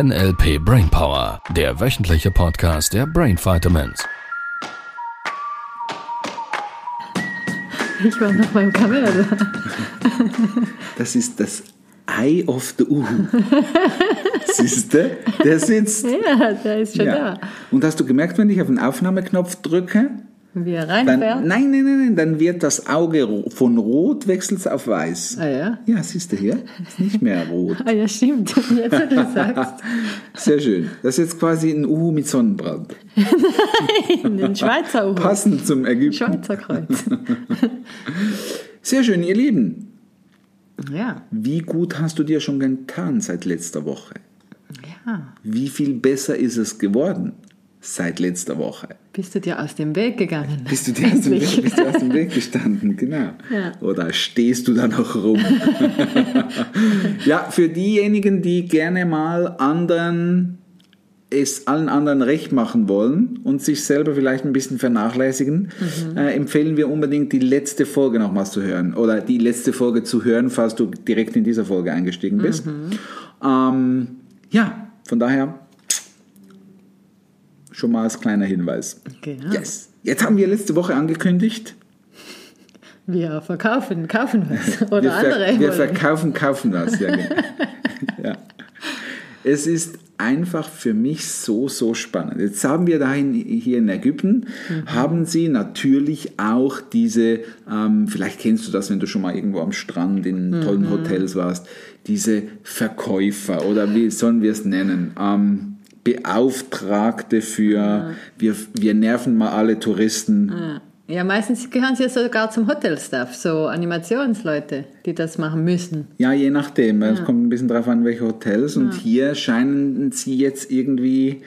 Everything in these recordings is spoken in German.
NLP Brainpower, der wöchentliche Podcast der Brain Vitamins. Ich war noch beim Kamera. Das ist das Eye of the Uhu. Siehst du? Der sitzt. Ja, der ist schon Ja. Und hast du gemerkt, wenn ich auf den Aufnahmeknopf drücke, da. Wie er dann, reinfährt. nein, nein, nein, nein, dann wird das Auge von rot wechselt auf weiß. Ah ja? Ja, siehst du hier? Ist nicht mehr rot. Ah ja, stimmt. Jetzt, wo du sagst. Sehr schön. Das ist jetzt quasi ein Uhu mit Sonnenbrand. Den Schweizer Uhu. Passend zum Ägypten. Schweizer Kreuz. Sehr schön, ihr Lieben. Ja. Wie gut hast du dir schon getan seit letzter Woche? Ja. Wie viel besser ist es geworden seit letzter Woche? Bist du dir aus dem Weg gegangen? Bist du dir aus dem. Weg, bist du aus dem Weg gestanden, genau. Ja. Oder stehst du da noch rum? ja, für diejenigen, die gerne mal anderen es allen anderen recht machen wollen und sich selber vielleicht ein bisschen vernachlässigen, äh, empfehlen wir unbedingt die letzte Folge nochmals zu hören oder die letzte Folge zu hören, falls du direkt in dieser Folge eingestiegen bist. Ähm, ja, von daher schon mal als kleiner Hinweis. Genau. Yes. Jetzt haben wir letzte Woche angekündigt, Wir verkaufen, kaufen was. Oder wir, ver andere. wir wollen. verkaufen, kaufen das. Ja, genau. ja. Es ist einfach für mich so, so spannend. Jetzt haben wir dahin hier in Ägypten, haben sie natürlich auch diese, ähm, vielleicht kennst du das, wenn du schon mal irgendwo am Strand in tollen Hotels warst, diese Verkäufer oder wie sollen wir es nennen? Ähm, Beauftragte für, wir, wir nerven mal alle Touristen. Ja. ja, meistens gehören sie ja sogar zum Hotelstaff, so Animationsleute, die das machen müssen. Ja, je nachdem. Es kommt ein bisschen drauf an, welche Hotels. Und hier scheinen sie jetzt irgendwie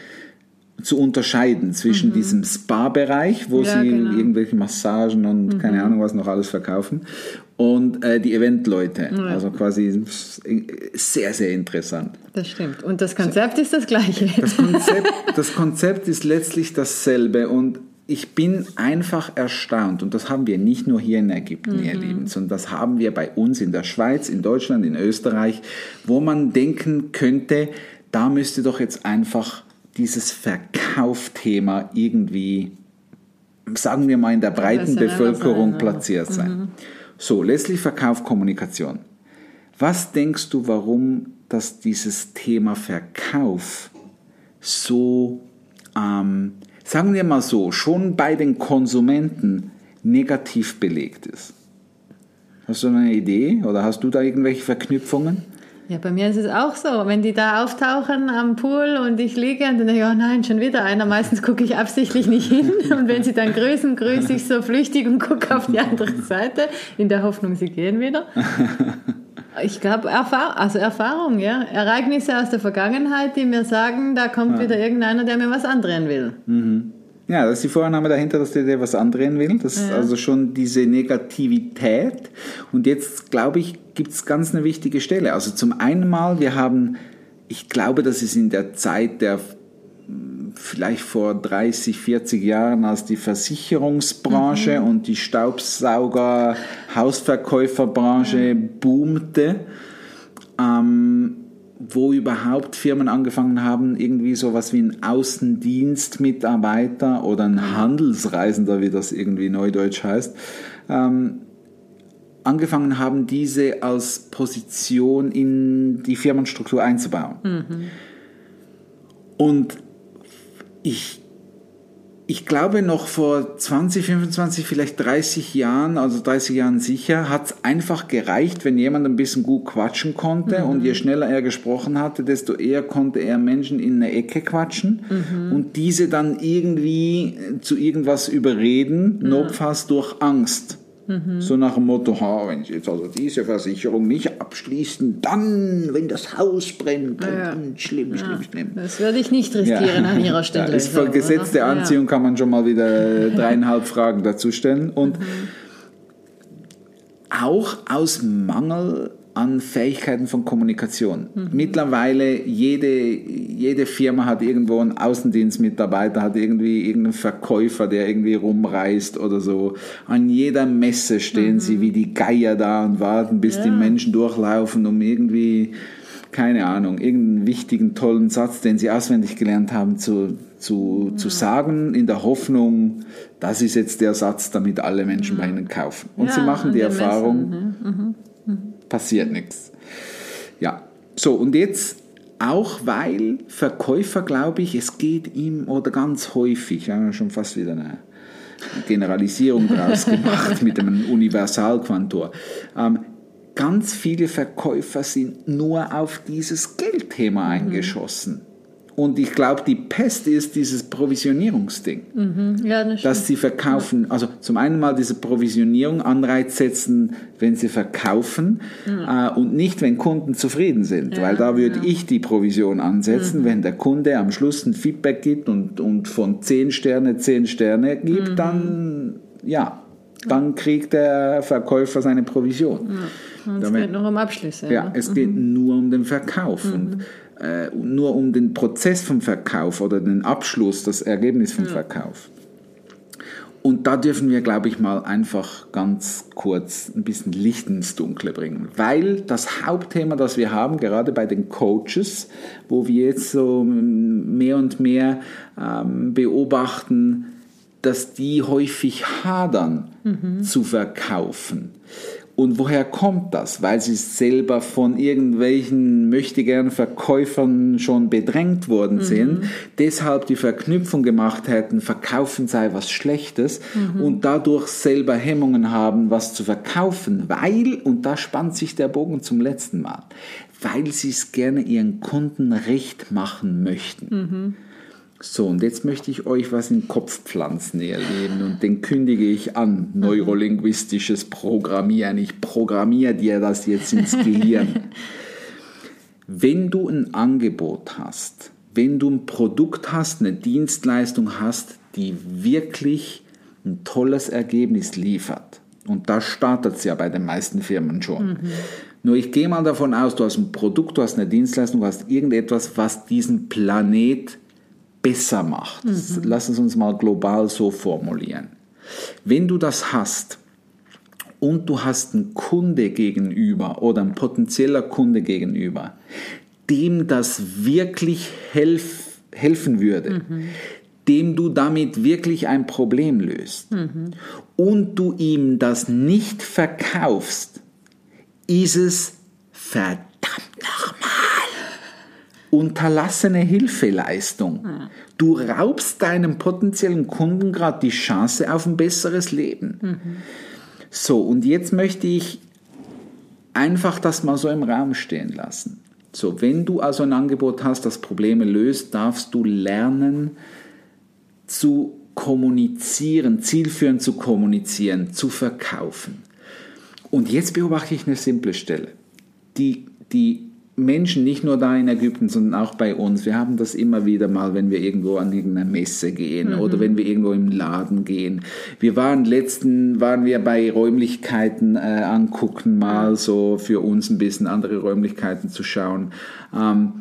zu unterscheiden zwischen diesem Spa-Bereich, wo Mhm. Ja, sie genau. Mhm. irgendwelche Massagen und keine Ahnung was noch alles verkaufen, und äh, die Eventleute. Also quasi sehr, sehr interessant. Das stimmt. Und das Konzept ist das gleiche. Das Konzept, das Konzept ist letztlich dasselbe und ich bin einfach erstaunt und das haben wir nicht nur hier in Ägypten, ihr Lieben, sondern das haben wir bei uns in der Schweiz, in Deutschland, in Österreich, wo man denken könnte, da müsste doch jetzt einfach dieses Verkaufthema irgendwie, sagen wir mal, in der breiten Bevölkerung sein, platziert sein. So, letztlich Verkauf, Kommunikation. Was denkst du, warum dass dieses Thema Verkauf so, ähm, sagen wir mal so, schon bei den Konsumenten negativ belegt ist? Hast du eine Idee oder hast du da irgendwelche Verknüpfungen? Ja, bei mir ist es auch so. Wenn die da auftauchen am Pool und ich liege und dann denke ich, oh nein, schon wieder einer. Meistens gucke ich absichtlich nicht hin. Und wenn sie dann grüßen, grüße ich so flüchtig und gucke auf die andere Seite, in der Hoffnung, sie gehen wieder. Ich glaube, Erfahr also Erfahrung, ja. Ereignisse aus der Vergangenheit, die mir sagen, da kommt wieder irgendeiner, der mir was andrehen will. Ja, das ist die Vorannahme dahinter, dass der dir was andrehen will. Das ist also schon diese Negativität. Und jetzt, glaube ich, gibt es ganz eine wichtige Stelle. Also zum einen mal, wir haben, ich glaube, das ist in der Zeit der mh, vielleicht vor 30, 40 Jahren, als die Versicherungsbranche und die Staubsauger, Hausverkäuferbranche boomte, ähm, wo überhaupt Firmen angefangen haben, irgendwie sowas wie ein Außendienstmitarbeiter oder ein Handelsreisender, wie das irgendwie neudeutsch heißt, ähm, angefangen haben, diese als Position in die Firmenstruktur einzubauen. Und ich, ich glaube, noch vor 20, 25, vielleicht 30 Jahren, also 30 Jahren sicher, hat es einfach gereicht, wenn jemand ein bisschen gut quatschen konnte. Und je schneller er gesprochen hatte, desto eher konnte er Menschen in eine Ecke quatschen und diese dann irgendwie zu irgendwas überreden, notfalls durch Angst. So nach dem Motto, ha, wenn Sie jetzt also diese Versicherung nicht abschließen, dann, wenn das Haus brennt, dann schlimm, schlimm, schlimm. Das würde ich nicht riskieren an ihrer Stelle. Ja, ist so, Gesetz der oder? Anziehung kann man schon mal wieder dreieinhalb Fragen dazu stellen. Und auch aus Mangel an Fähigkeiten von Kommunikation. Mittlerweile jede, jede Firma hat irgendwo einen Außendienstmitarbeiter, hat irgendwie irgendeinen Verkäufer, der irgendwie rumreist oder so. An jeder Messe stehen sie wie die Geier da und warten, bis die Menschen durchlaufen, um irgendwie keine Ahnung, irgendeinen wichtigen, tollen Satz, den sie auswendig gelernt haben, zu, zu, ja. zu sagen, in der Hoffnung, das ist jetzt der Satz, damit alle Menschen ja. bei ihnen kaufen. Und ja, sie machen die Erfahrung, mhm. Mhm. Passiert nichts. Ja, so und jetzt auch weil Verkäufer, glaube ich, es geht ihm oder ganz häufig, wir haben schon fast wieder eine Generalisierung daraus gemacht mit einem Universalquantor. Ähm, ganz viele Verkäufer sind nur auf dieses Geldthema mhm. Und ich glaube, die Pest ist dieses Provisionierungsding. Mhm. Ja, das dass sie verkaufen, also zum einen mal diese Provisionierung, Anreiz setzen, wenn sie verkaufen mhm. äh, und nicht, wenn Kunden zufrieden sind. Ja, weil da würde ja. ich die Provision ansetzen, mhm. wenn der Kunde am Schluss ein Feedback gibt und, und von 10 Sterne 10 Sterne gibt, mhm. dann ja, dann kriegt der Verkäufer seine Provision. Ja. Und es geht nur um Abschlüsse. Ja, es geht mhm. nur um den Verkauf. Und mhm äh, nur um den Prozess vom Verkauf oder den Abschluss, das Ergebnis vom ja. Verkauf. Und da dürfen wir, glaube ich, mal einfach ganz kurz ein bisschen Licht ins Dunkle bringen. Weil das Hauptthema, das wir haben, gerade bei den Coaches, wo wir jetzt so mehr und mehr ähm, beobachten, dass die häufig hadern mhm. zu verkaufen. Und woher kommt das? Weil sie selber von irgendwelchen möchtegern Verkäufern schon bedrängt worden mhm. sind, deshalb die Verknüpfung gemacht hätten, verkaufen sei was Schlechtes mhm. und dadurch selber Hemmungen haben, was zu verkaufen, weil, und da spannt sich der Bogen zum letzten Mal, weil sie es gerne ihren Kunden recht machen möchten. Mhm. So, und jetzt möchte ich euch was in den Kopf pflanzen, ihr Lieben, und den kündige ich an. Neurolinguistisches Programmieren. Ich programmiere dir das jetzt ins Gehirn. wenn du ein Angebot hast, wenn du ein Produkt hast, eine Dienstleistung hast, die wirklich ein tolles Ergebnis liefert, und da startet es ja bei den meisten Firmen schon. Mhm. Nur ich gehe mal davon aus, du hast ein Produkt, du hast eine Dienstleistung, du hast irgendetwas, was diesen Planet besser macht. Mhm. Lass es uns mal global so formulieren. Wenn du das hast und du hast einen Kunde gegenüber oder ein potenzieller Kunde gegenüber, dem das wirklich helf, helfen würde, mhm. dem du damit wirklich ein Problem löst mhm. und du ihm das nicht verkaufst, ist es verdammt nochmal unterlassene Hilfeleistung. Du raubst deinem potenziellen Kunden gerade die Chance auf ein besseres Leben. Mhm. So, und jetzt möchte ich einfach das mal so im Raum stehen lassen. So, wenn du also ein Angebot hast, das Probleme löst, darfst du lernen zu kommunizieren, zielführend zu kommunizieren, zu verkaufen. Und jetzt beobachte ich eine simple Stelle. Die, die Menschen, nicht nur da in Ägypten, sondern auch bei uns, wir haben das immer wieder mal, wenn wir irgendwo an irgendeine Messe gehen mhm. oder wenn wir irgendwo im Laden gehen. Wir waren letzten, waren wir bei Räumlichkeiten äh, angucken, mal so für uns ein bisschen andere Räumlichkeiten zu schauen. Ähm,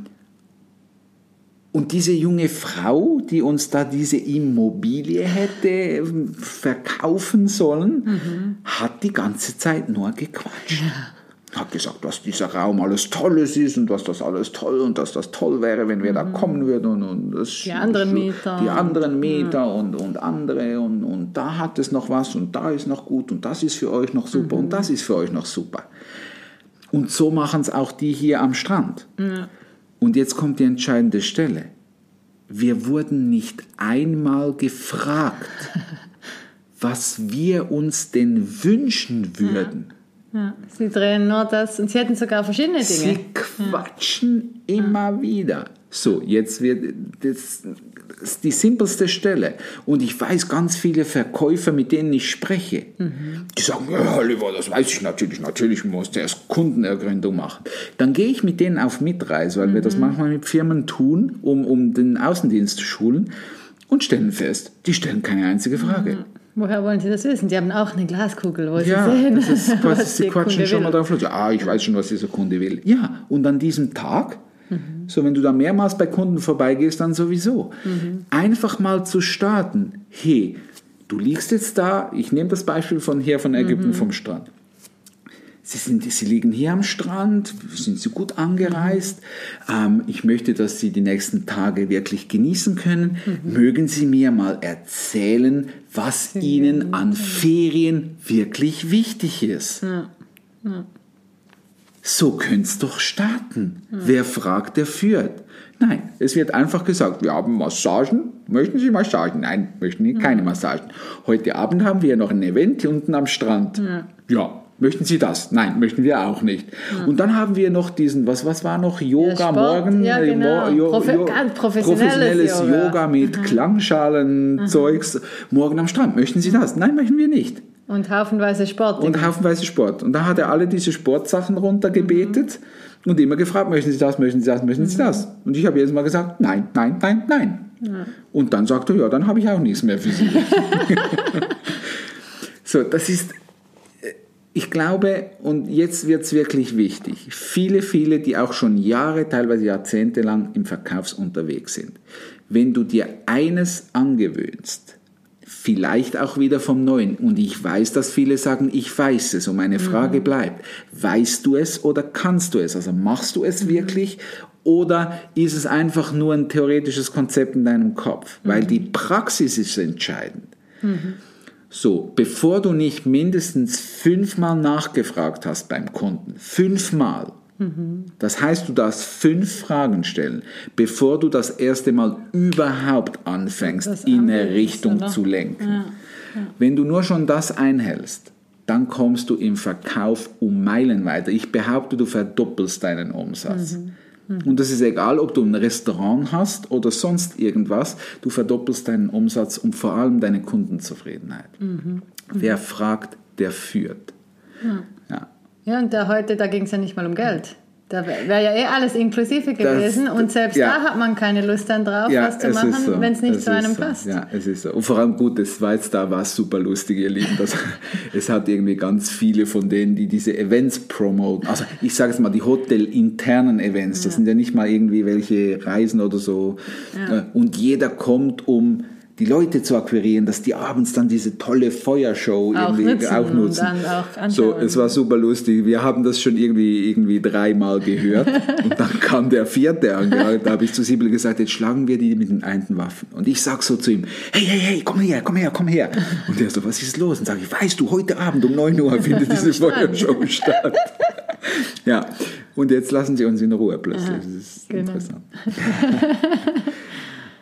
und diese junge Frau, die uns da diese Immobilie hätte verkaufen sollen, mhm. hat die ganze Zeit nur gequatscht. Ja hat gesagt, was dieser Raum alles Tolles ist und was das alles toll und dass das toll wäre, wenn wir mhm. da kommen würden und, und das, die anderen Mieter. Die anderen Mieter ja. und, und andere und, und da hat es noch was und da ist noch gut und das ist für euch noch super mhm. und das ist für euch noch super. Und so machen es auch die hier am Strand. Ja. Und jetzt kommt die entscheidende Stelle. Wir wurden nicht einmal gefragt, was wir uns denn wünschen würden. Ja ja, sie drehen nur das und sie hätten sogar verschiedene Dinge. Sie quatschen ja. immer wieder. So, jetzt wird das, das die simpelste Stelle. Und ich weiß ganz viele Verkäufer, mit denen ich spreche, mhm. die sagen, ja, Oliver, das weiß ich natürlich, natürlich muss der erst Kundenergründung machen. Dann gehe ich mit denen auf Mitreise, weil mhm. wir das mhm. manchmal mit Firmen tun, um, um den Außendienst zu schulen und stellen fest, die stellen keine einzige Frage. Mhm. Woher wollen Sie das wissen? Sie haben auch eine Glaskugel, wo ja, Sie sehen, das ist quasi, Sie quatschen schon will. mal drauf los. Ah, ich weiß schon, was dieser Kunde will. Ja, und an diesem Tag, mhm. so wenn du da mehrmals bei Kunden vorbeigehst, dann sowieso. Mhm. Einfach mal zu starten. Hey, du liegst jetzt da, ich nehme das Beispiel von hier von Ägypten mhm. vom Strand. Sie, sind, Sie liegen hier am Strand, sind Sie gut angereist. Ähm, ich möchte, dass Sie die nächsten Tage wirklich genießen können. Mhm. Mögen Sie mir mal erzählen, was mhm. Ihnen an Ferien wirklich wichtig ist? Ja. Ja. So könnte es doch starten. Ja. Wer fragt, der führt. Nein, es wird einfach gesagt, wir haben Massagen. Möchten Sie Massagen? Nein, möchten Sie keine Massagen. Heute Abend haben wir noch ein Event hier unten am Strand. ja Möchten Sie das? Nein, möchten wir auch nicht. Ja. Und dann haben wir noch diesen, was, was war noch? Yoga ja, morgen? Ja, äh, genau. jo, Profe jo, professionelles, professionelles Yoga. Yoga. mit mhm. Klangschalen-Zeugs. Mhm. Morgen am Strand. Möchten Sie das? Nein, möchten wir nicht. Und haufenweise Sport. Und haufenweise Sport. Und da hat er alle diese Sportsachen runtergebetet mhm. und immer gefragt, möchten Sie das, möchten Sie das, möchten Sie mhm. das? Und ich habe jedes Mal gesagt, nein, nein, nein, nein. Ja. Und dann sagt er, ja, dann habe ich auch nichts mehr für Sie. so, das ist ich glaube, und jetzt wird es wirklich wichtig, viele, viele, die auch schon Jahre, teilweise Jahrzehnte lang im Verkaufs unterwegs sind, wenn du dir eines angewöhnst, vielleicht auch wieder vom Neuen, und ich weiß, dass viele sagen, ich weiß es, und meine mhm. Frage bleibt, weißt du es oder kannst du es? Also machst du es mhm. wirklich oder ist es einfach nur ein theoretisches Konzept in deinem Kopf? Weil mhm. die Praxis ist entscheidend. Mhm. So, bevor du nicht mindestens fünfmal nachgefragt hast beim Kunden, fünfmal, mhm. das heißt, du darfst fünf Fragen stellen, bevor du das erste Mal überhaupt anfängst, in eine Richtung oder? zu lenken. Ja. Ja. Wenn du nur schon das einhältst, dann kommst du im Verkauf um Meilen weiter. Ich behaupte, du verdoppelst deinen Umsatz. Mhm. Mhm. Und das ist egal, ob du ein Restaurant hast oder sonst irgendwas, du verdoppelst deinen Umsatz und vor allem deine Kundenzufriedenheit. Mhm. mhm. Wer fragt, der führt. Ja. ja. Ja, und da heute, da ging es ja nicht mal um Geld. Da wäre ja eh alles inklusive gewesen das, und selbst ja. da hat man keine Lust dann drauf, ja, was zu machen, so. wenn es nicht es zu einem so. passt. Ja, es ist so. Und vor allem gut, das war jetzt da war super lustig, ihr Lieben. Das, es hat irgendwie ganz viele von denen, die diese Events promoten. Also ich sage es mal, die hotelinternen Events, das sind ja nicht mal irgendwie welche Reisen oder so. Äh, und jeder kommt um die Leute zu akquirieren, dass die abends dann diese tolle Feuershow auch irgendwie nutzen auch nutzen. Auch so, es war super lustig. Wir haben das schon irgendwie, irgendwie dreimal gehört und dann kam der vierte an. Da habe ich zu Sibyl gesagt, jetzt schlagen wir die mit den einen Waffen. Und ich sag so zu ihm, hey, hey, hey, komm her, komm her, komm her. Und er so, was ist los? Und sage ich, weißt du, heute Abend um 9 Uhr findet diese Feuershow statt. ja, und jetzt lassen Sie uns in Ruhe plötzlich. Das ist genau. interessant.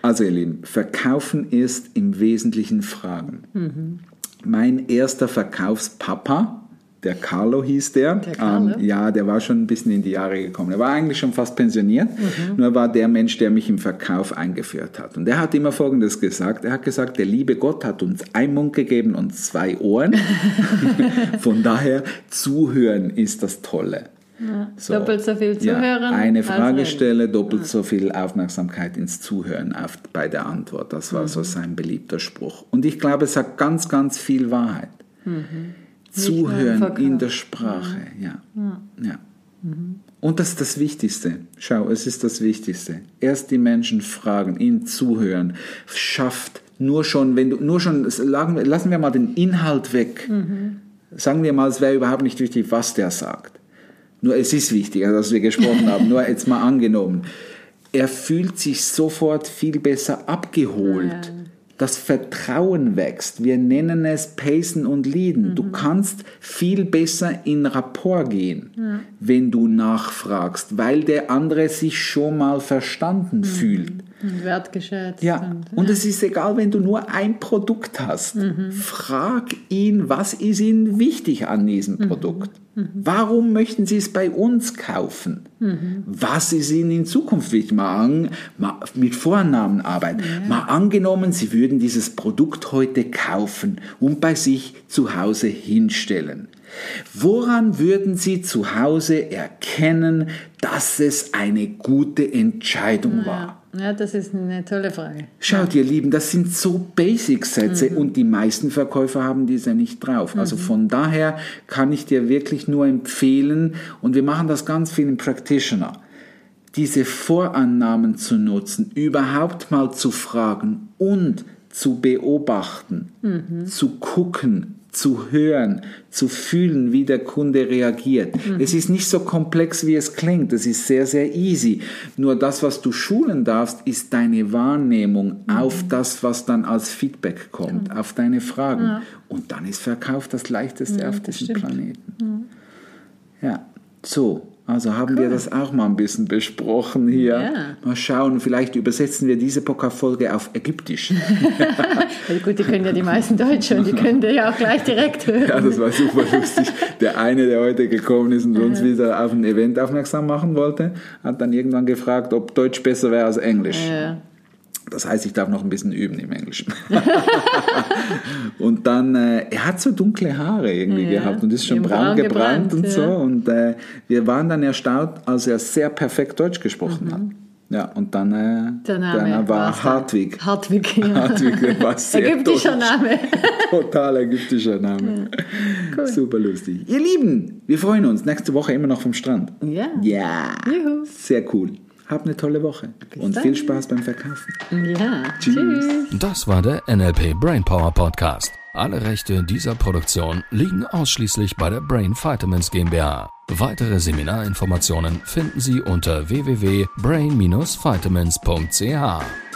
Also ihr Lieben, Verkaufen ist im Wesentlichen Fragen. Mhm. Mein erster Verkaufspapa, der Carlo hieß der. der Carlo? Ähm, ja, der war schon ein bisschen in die Jahre gekommen. Er war eigentlich schon fast pensioniert, mhm. nur war der Mensch, der mich im Verkauf eingeführt hat. Und er hat immer Folgendes gesagt. Er hat gesagt, der liebe Gott hat uns einen Mund gegeben und zwei Ohren. Von daher, zuhören ist das Tolle. Ja, so. Doppelt so viel zuhören. Ja, eine Frage stelle, doppelt so viel Aufmerksamkeit ins Zuhören auf, bei der Antwort. Das war mhm. so sein beliebter Spruch. Und ich glaube, es hat ganz, ganz viel Wahrheit. Mhm. Zuhören in der Sprache, mhm. ja. ja. ja. Mhm. Und das ist das Wichtigste. Schau, es ist das Wichtigste. Erst die Menschen fragen, ihnen zuhören, schafft nur schon, wenn du, nur schon, lassen wir mal den Inhalt weg. Mhm. Sagen wir mal, es wäre überhaupt nicht wichtig, was der sagt nur es ist wichtiger, dass wir gesprochen haben, nur jetzt mal angenommen. Er fühlt sich sofort viel besser abgeholt. Ja. Das Vertrauen wächst. Wir nennen es Pacen und Leaden. Mhm. Du kannst viel besser in Rapport gehen, ja. wenn du nachfragst, weil der andere sich schon mal verstanden mhm. fühlt. Wertgeschätzt. Ja, und, ja. und es ist egal, wenn du nur ein Produkt hast. Mhm. Frag ihn, was ist ihm wichtig an diesem mhm. Produkt. Mhm. Warum möchten Sie es bei uns kaufen? Mhm. Was ist Ihnen in Zukunft wichtig? Mal, an, mal mit Vornamen arbeiten. Ja. Mal angenommen, Sie würden dieses Produkt heute kaufen und bei sich zu Hause hinstellen. Woran würden Sie zu Hause erkennen, dass es eine gute Entscheidung ja. war? Ja, das ist eine tolle Frage. Schaut, ihr Lieben, das sind so Basic-Sätze mhm. und die meisten Verkäufer haben diese nicht drauf. Also mhm. von daher kann ich dir wirklich nur empfehlen, und wir machen das ganz viel im Practitioner, diese Vorannahmen zu nutzen, überhaupt mal zu fragen und zu beobachten, mhm. zu gucken, zu hören, zu fühlen, wie der Kunde reagiert. Mhm. Es ist nicht so komplex, wie es klingt. Es ist sehr, sehr easy. Nur das, was du schulen darfst, ist deine Wahrnehmung Mhm. auf das, was dann als Feedback kommt, auf deine Fragen. Und dann ist Verkauf das leichteste auf diesem. Planeten. Ja, so. Also haben wir das auch mal ein bisschen besprochen hier. Ja. Mal schauen, vielleicht übersetzen wir diese Podcast-Folge auf Ägyptisch. Gut, die können ja die meisten Deutsch und die können dir ja auch gleich direkt hören. Ja, das war super lustig. Der eine, der heute gekommen ist und uns wieder auf ein Event aufmerksam machen wollte, hat dann irgendwann gefragt, ob Deutsch besser wäre als Englisch. Ja. Das heißt, ich darf noch ein bisschen üben im Englischen. und dann, äh, er hat so dunkle Haare irgendwie Ja, gehabt und ist schon braun, Braun gebrannt, gebrannt, und so. ja. Und äh, wir waren dann erstaunt, als er sehr perfekt Deutsch gesprochen hat. Ja, und dann, äh, Der Name dann war. Hartwig. Hartwig, ja. Hartwig, war sehr Ägyptischer deutsch. Name. Total ägyptischer Name. Super lustig. Ihr Lieben, wir freuen uns. Nächste Woche immer noch vom Strand. Ja. Ja. Juhu. Sehr cool. Habt eine tolle Woche. und dann. viel Spaß beim Verkaufen. Ja. Tschüss. Tschüss. Das war der NLP Brainpower Podcast. Alle Rechte dieser Produktion liegen ausschließlich bei der Brain Vitamins GmbH. Weitere Seminarinformationen finden Sie unter www.brain-vitamins.ch.